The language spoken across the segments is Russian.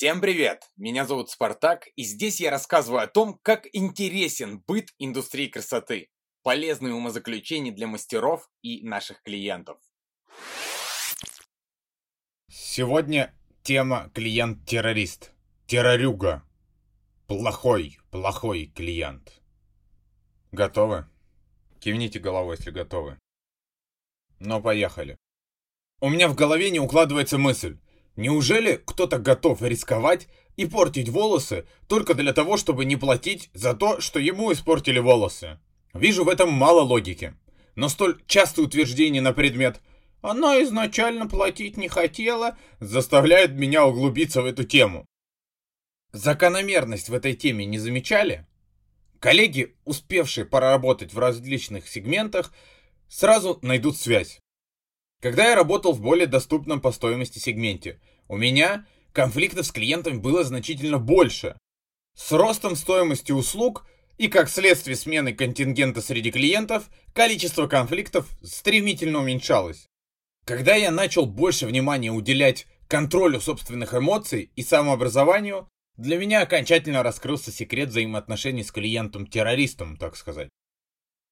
Всем привет! Меня зовут Спартак, и здесь я рассказываю о том, как интересен быт индустрии красоты, полезные умозаключения для мастеров и наших клиентов. Сегодня тема клиент-террорист. Террорюга. Плохой, плохой клиент. Готовы? Кивните головой, если готовы. Но поехали. У меня в голове не укладывается мысль. Неужели кто-то готов рисковать и портить волосы только для того, чтобы не платить за то, что ему испортили волосы? Вижу в этом мало логики. Но столь частое утверждение на предмет «она изначально платить не хотела» заставляет меня углубиться в эту тему. Закономерность в этой теме не замечали? Коллеги, успевшие поработать в различных сегментах, сразу найдут связь. Когда я работал в более доступном по стоимости сегменте, у меня конфликтов с клиентами было значительно больше. С ростом стоимости услуг и как следствие смены контингента среди клиентов, количество конфликтов стремительно уменьшалось. Когда я начал больше внимания уделять контролю собственных эмоций и самообразованию, для меня окончательно раскрылся секрет взаимоотношений с клиентом-террористом, так сказать.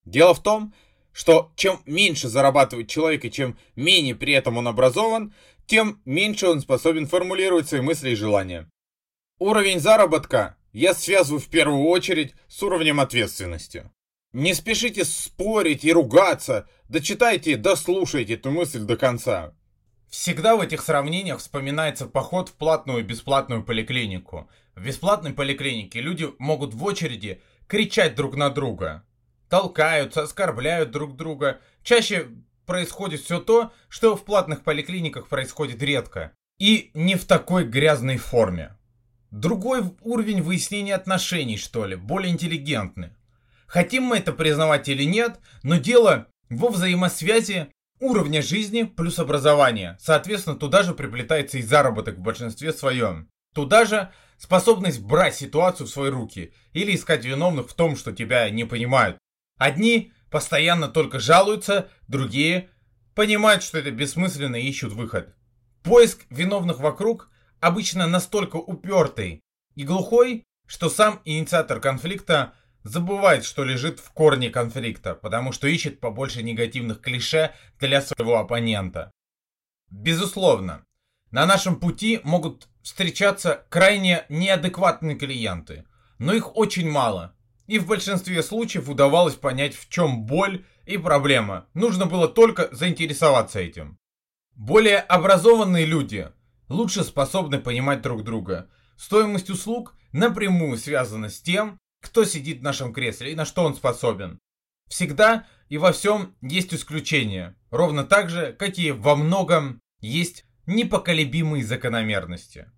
Дело в том, что чем меньше зарабатывает человек и чем менее при этом он образован, тем меньше он способен формулировать свои мысли и желания. Уровень заработка я связываю в первую очередь с уровнем ответственности. Не спешите спорить и ругаться, дочитайте, дослушайте эту мысль до конца. Всегда в этих сравнениях вспоминается поход в платную и бесплатную поликлинику. В бесплатной поликлинике люди могут в очереди кричать друг на друга толкаются, оскорбляют друг друга. Чаще происходит все то, что в платных поликлиниках происходит редко. И не в такой грязной форме. Другой уровень выяснения отношений, что ли, более интеллигентный. Хотим мы это признавать или нет, но дело во взаимосвязи уровня жизни плюс образования. Соответственно, туда же приплетается и заработок в большинстве своем. Туда же способность брать ситуацию в свои руки или искать виновных в том, что тебя не понимают. Одни постоянно только жалуются, другие понимают, что это бессмысленно и ищут выход. Поиск виновных вокруг обычно настолько упертый и глухой, что сам инициатор конфликта забывает, что лежит в корне конфликта, потому что ищет побольше негативных клише для своего оппонента. Безусловно, на нашем пути могут встречаться крайне неадекватные клиенты, но их очень мало – и в большинстве случаев удавалось понять, в чем боль и проблема. Нужно было только заинтересоваться этим. Более образованные люди лучше способны понимать друг друга. Стоимость услуг напрямую связана с тем, кто сидит в нашем кресле и на что он способен. Всегда и во всем есть исключения, ровно так же, как и во многом есть непоколебимые закономерности.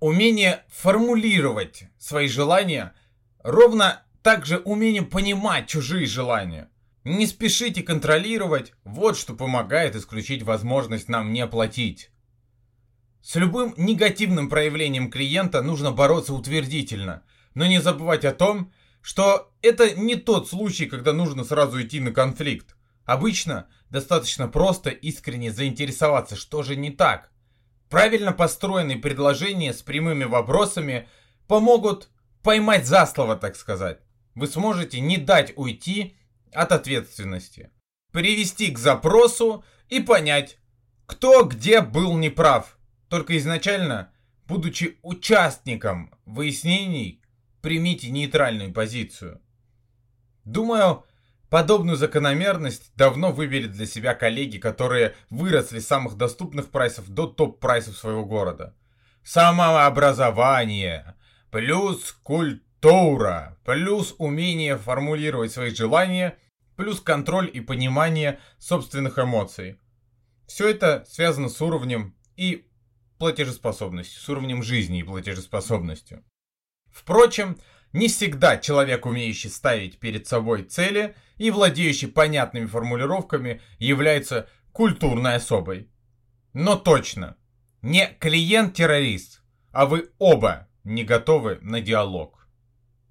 Умение формулировать свои желания – Ровно так же умение понимать чужие желания. Не спешите контролировать, вот что помогает исключить возможность нам не платить. С любым негативным проявлением клиента нужно бороться утвердительно, но не забывать о том, что это не тот случай, когда нужно сразу идти на конфликт. Обычно достаточно просто искренне заинтересоваться, что же не так. Правильно построенные предложения с прямыми вопросами помогут поймать за слово, так сказать. Вы сможете не дать уйти от ответственности. Привести к запросу и понять, кто где был неправ. Только изначально, будучи участником выяснений, примите нейтральную позицию. Думаю, подобную закономерность давно вывели для себя коллеги, которые выросли с самых доступных прайсов до топ-прайсов своего города. Самообразование, плюс культура, плюс умение формулировать свои желания, плюс контроль и понимание собственных эмоций. Все это связано с уровнем и платежеспособностью, с уровнем жизни и платежеспособностью. Впрочем, не всегда человек, умеющий ставить перед собой цели и владеющий понятными формулировками, является культурной особой. Но точно, не клиент-террорист, а вы оба не готовы на диалог.